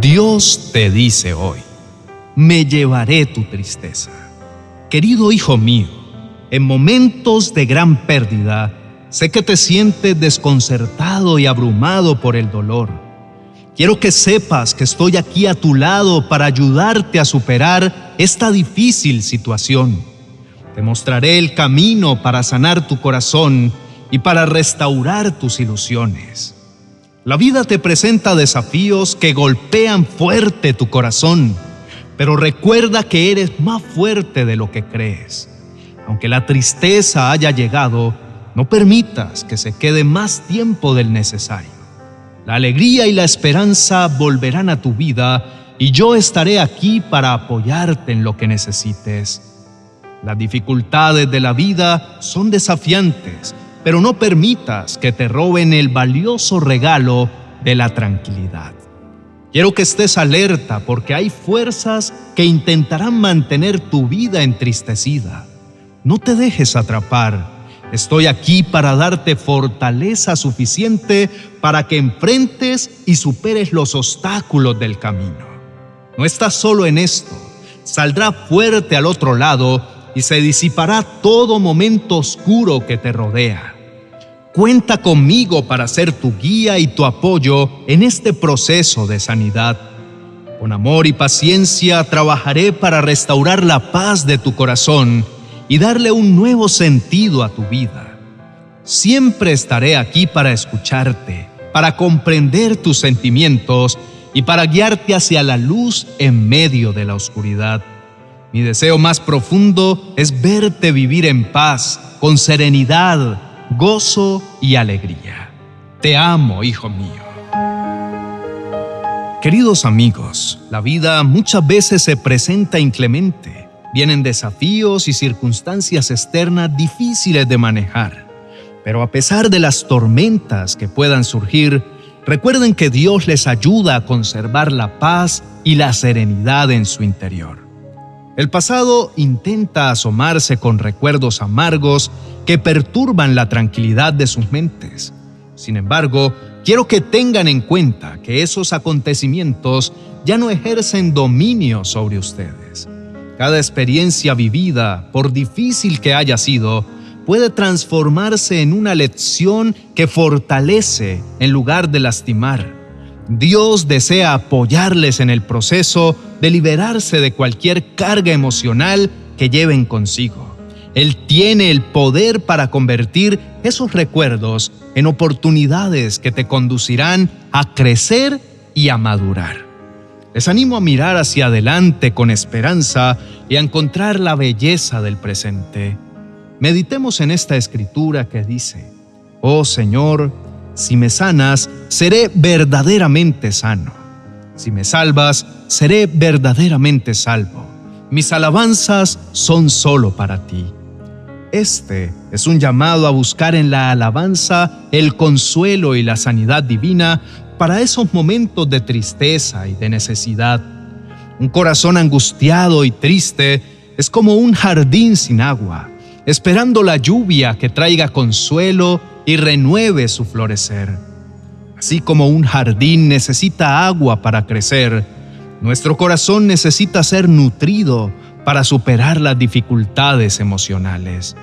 Dios te dice hoy, me llevaré tu tristeza. Querido hijo mío, en momentos de gran pérdida, sé que te sientes desconcertado y abrumado por el dolor. Quiero que sepas que estoy aquí a tu lado para ayudarte a superar esta difícil situación. Te mostraré el camino para sanar tu corazón y para restaurar tus ilusiones. La vida te presenta desafíos que golpean fuerte tu corazón, pero recuerda que eres más fuerte de lo que crees. Aunque la tristeza haya llegado, no permitas que se quede más tiempo del necesario. La alegría y la esperanza volverán a tu vida y yo estaré aquí para apoyarte en lo que necesites. Las dificultades de la vida son desafiantes, pero no permitas que te roben el valioso regalo de la tranquilidad. Quiero que estés alerta porque hay fuerzas que intentarán mantener tu vida entristecida. No te dejes atrapar. Estoy aquí para darte fortaleza suficiente para que enfrentes y superes los obstáculos del camino. No estás solo en esto. Saldrá fuerte al otro lado y se disipará todo momento oscuro que te rodea. Cuenta conmigo para ser tu guía y tu apoyo en este proceso de sanidad. Con amor y paciencia trabajaré para restaurar la paz de tu corazón y darle un nuevo sentido a tu vida. Siempre estaré aquí para escucharte, para comprender tus sentimientos y para guiarte hacia la luz en medio de la oscuridad. Mi deseo más profundo es verte vivir en paz, con serenidad, gozo y alegría. Te amo, hijo mío. Queridos amigos, la vida muchas veces se presenta inclemente Vienen desafíos y circunstancias externas difíciles de manejar. Pero a pesar de las tormentas que puedan surgir, recuerden que Dios les ayuda a conservar la paz y la serenidad en su interior. El pasado intenta asomarse con recuerdos amargos que perturban la tranquilidad de sus mentes. Sin embargo, quiero que tengan en cuenta que esos acontecimientos ya no ejercen dominio sobre ustedes. Cada experiencia vivida, por difícil que haya sido, puede transformarse en una lección que fortalece en lugar de lastimar. Dios desea apoyarles en el proceso de liberarse de cualquier carga emocional que lleven consigo. Él tiene el poder para convertir esos recuerdos en oportunidades que te conducirán a crecer y a madurar. Les animo a mirar hacia adelante con esperanza y a encontrar la belleza del presente. Meditemos en esta escritura que dice, Oh Señor, si me sanas, seré verdaderamente sano. Si me salvas, seré verdaderamente salvo. Mis alabanzas son solo para ti. Este es un llamado a buscar en la alabanza el consuelo y la sanidad divina para esos momentos de tristeza y de necesidad. Un corazón angustiado y triste es como un jardín sin agua, esperando la lluvia que traiga consuelo y renueve su florecer. Así como un jardín necesita agua para crecer, nuestro corazón necesita ser nutrido para superar las dificultades emocionales.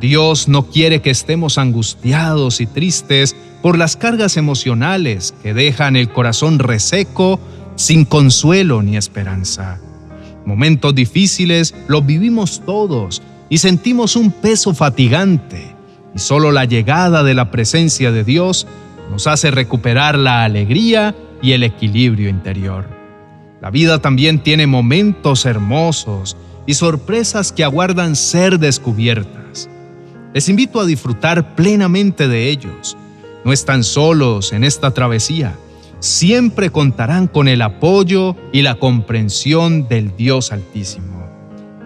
Dios no quiere que estemos angustiados y tristes por las cargas emocionales que dejan el corazón reseco, sin consuelo ni esperanza. Momentos difíciles los vivimos todos y sentimos un peso fatigante, y solo la llegada de la presencia de Dios nos hace recuperar la alegría y el equilibrio interior. La vida también tiene momentos hermosos y sorpresas que aguardan ser descubiertas. Les invito a disfrutar plenamente de ellos. No están solos en esta travesía. Siempre contarán con el apoyo y la comprensión del Dios Altísimo.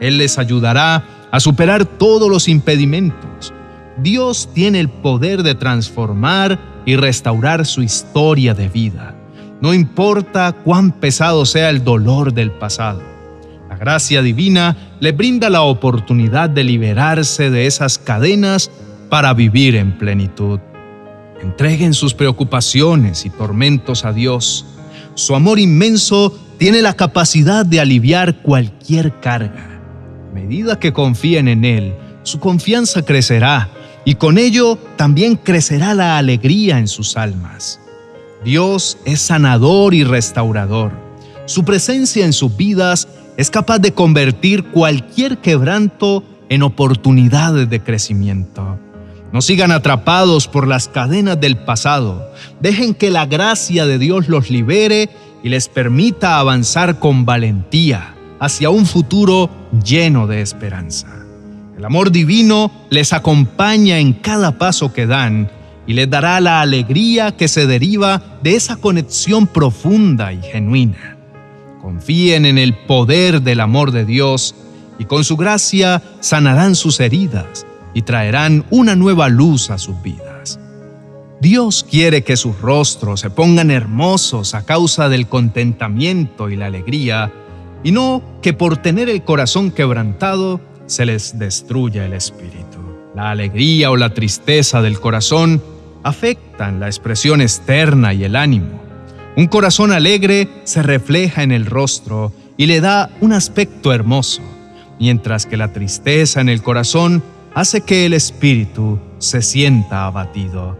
Él les ayudará a superar todos los impedimentos. Dios tiene el poder de transformar y restaurar su historia de vida. No importa cuán pesado sea el dolor del pasado. La gracia divina le brinda la oportunidad de liberarse de esas cadenas para vivir en plenitud. Entreguen sus preocupaciones y tormentos a Dios. su amor inmenso tiene la capacidad de aliviar cualquier carga. A medida que confíen en Él, su confianza crecerá y con ello también crecerá la alegría en sus almas. Dios es sanador y restaurador. Su presencia en sus vidas es capaz de convertir cualquier quebranto en oportunidades de crecimiento. No sigan atrapados por las cadenas del pasado. Dejen que la gracia de Dios los libere y les permita avanzar con valentía hacia un futuro lleno de esperanza. El amor divino les acompaña en cada paso que dan y les dará la alegría que se deriva de esa conexión profunda y genuina. Confíen en el poder del amor de Dios y con su gracia sanarán sus heridas y traerán una nueva luz a sus vidas. Dios quiere que sus rostros se pongan hermosos a causa del contentamiento y la alegría, y no que por tener el corazón quebrantado se les destruya el espíritu. La alegría o la tristeza del corazón afectan la expresión externa y el ánimo. Un corazón alegre se refleja en el rostro y le da un aspecto hermoso, mientras que la tristeza en el corazón hace que el espíritu se sienta abatido.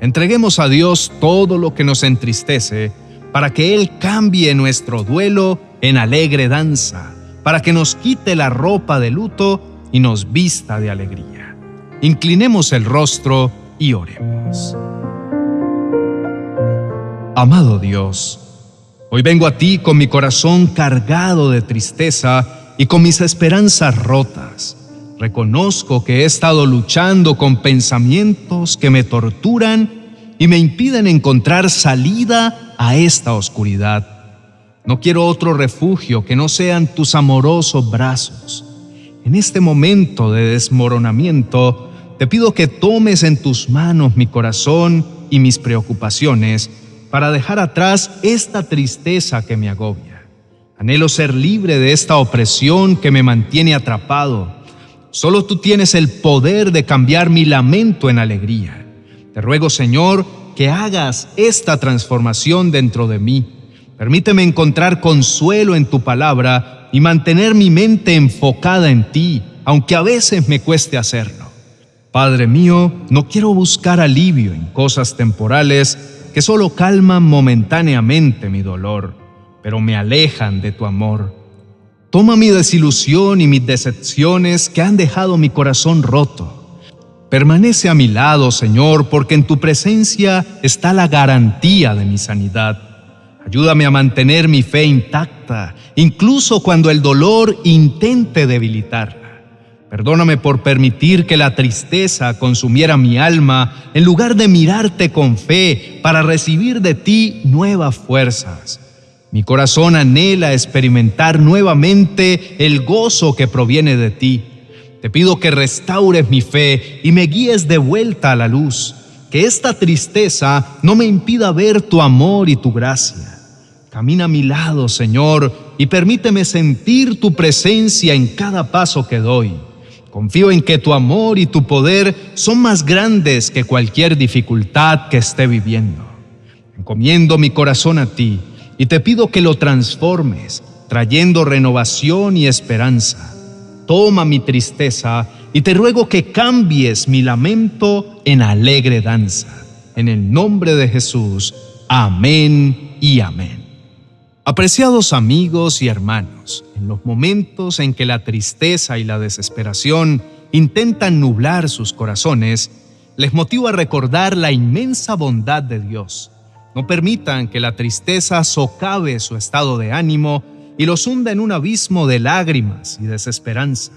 Entreguemos a Dios todo lo que nos entristece para que Él cambie nuestro duelo en alegre danza, para que nos quite la ropa de luto y nos vista de alegría. Inclinemos el rostro y oremos. Amado Dios, hoy vengo a ti con mi corazón cargado de tristeza y con mis esperanzas rotas Reconozco que he estado luchando con pensamientos que me torturan y me impiden encontrar salida a esta oscuridad. No quiero otro refugio que no sean tus amorosos brazos. En este momento de desmoronamiento, te pido que tomes en tus manos mi corazón y mis preocupaciones para dejar atrás esta tristeza que me agobia. Anhelo ser libre de esta opresión que me mantiene atrapado Solo tú tienes el poder de cambiar mi lamento en alegría. Te ruego, Señor, que hagas esta transformación dentro de mí. Permíteme encontrar consuelo en tu palabra y mantener mi mente enfocada en ti, aunque a veces me cueste hacerlo. Padre mío, no quiero buscar alivio en cosas temporales que solo calman momentáneamente mi dolor, pero me alejan de tu amor. Toma mi desilusión y mis decepciones que han dejado mi corazón roto. Permanece a mi lado, Señor, porque en tu presencia está la garantía de mi sanidad. Ayúdame a mantener mi fe intacta, incluso cuando el dolor intente debilitarla. Perdóname por permitir que la tristeza consumiera mi alma en lugar de mirarte con fe para recibir de ti nuevas fuerzas. Mi corazón anhela experimentar nuevamente el gozo que proviene de ti. Te pido que restaures mi fe y me guíes de vuelta a la luz. Que esta tristeza no me impida ver tu amor y tu gracia. Camina a mi lado, Señor, y permíteme sentir tu presencia en cada paso que doy. Confío en que tu amor y tu poder son más grandes que cualquier dificultad que esté viviendo. Encomiendo mi corazón a ti y te pido que lo transformes, trayendo renovación y esperanza. Toma mi tristeza y te ruego que cambies mi lamento en alegre danza. En el nombre de Jesús, amén y amén. Apreciados amigos y hermanos, en los momentos en que la tristeza y la desesperación intentan nublar sus corazones, les motivo a recordar la inmensa bondad de Dios no permitan que la tristeza socave su estado de ánimo y los hunda en un abismo de lágrimas y desesperanza.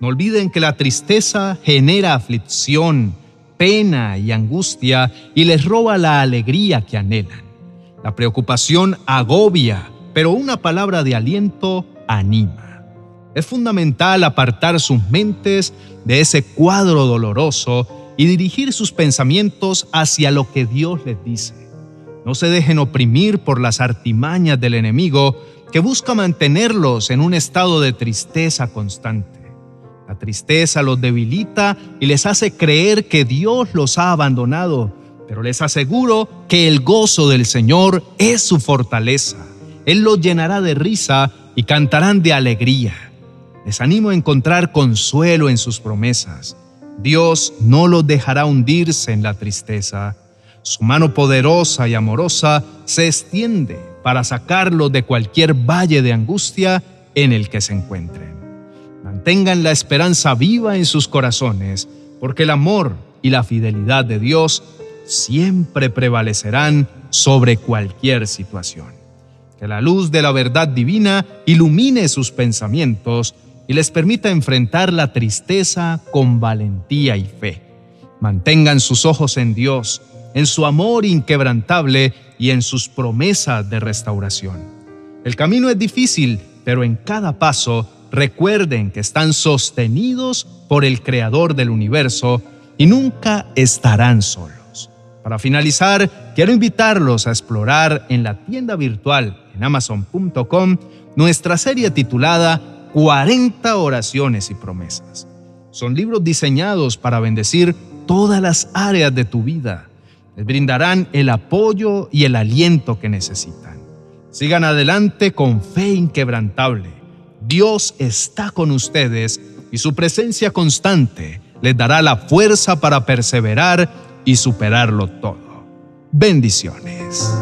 No olviden que la tristeza genera aflicción, pena y angustia y les roba la alegría que anhelan. La preocupación agobia, pero una palabra de aliento anima. Es fundamental apartar sus mentes de ese cuadro doloroso y dirigir sus pensamientos hacia lo que Dios les dice. No se dejen oprimir por las artimañas del enemigo que busca mantenerlos en un estado de tristeza constante. La tristeza los debilita y les hace creer que Dios los ha abandonado, pero les aseguro que el gozo del Señor es su fortaleza. Él los llenará de risa y cantarán de alegría. Les animo a encontrar consuelo en sus promesas. Dios no los dejará hundirse en la tristeza. Su mano poderosa y amorosa se extiende para sacarlos de cualquier valle de angustia en el que se encuentren. Mantengan la esperanza viva en sus corazones, porque el amor y la fidelidad de Dios siempre prevalecerán sobre cualquier situación. Que la luz de la verdad divina ilumine sus pensamientos y les permita enfrentar la tristeza con valentía y fe. Mantengan sus ojos en Dios, en su amor inquebrantable y en sus promesas de restauración. El camino es difícil, pero en cada paso recuerden que están sostenidos por el Creador del universo y nunca estarán solos. Para finalizar, quiero invitarlos a explorar en la tienda virtual en amazon.com nuestra serie titulada 40 oraciones y promesas. Son libros diseñados para bendecir todas las áreas de tu vida. Les brindarán el apoyo y el aliento que necesitan. Sigan adelante con fe inquebrantable. Dios está con ustedes y su presencia constante les dará la fuerza para perseverar y superarlo todo. Bendiciones.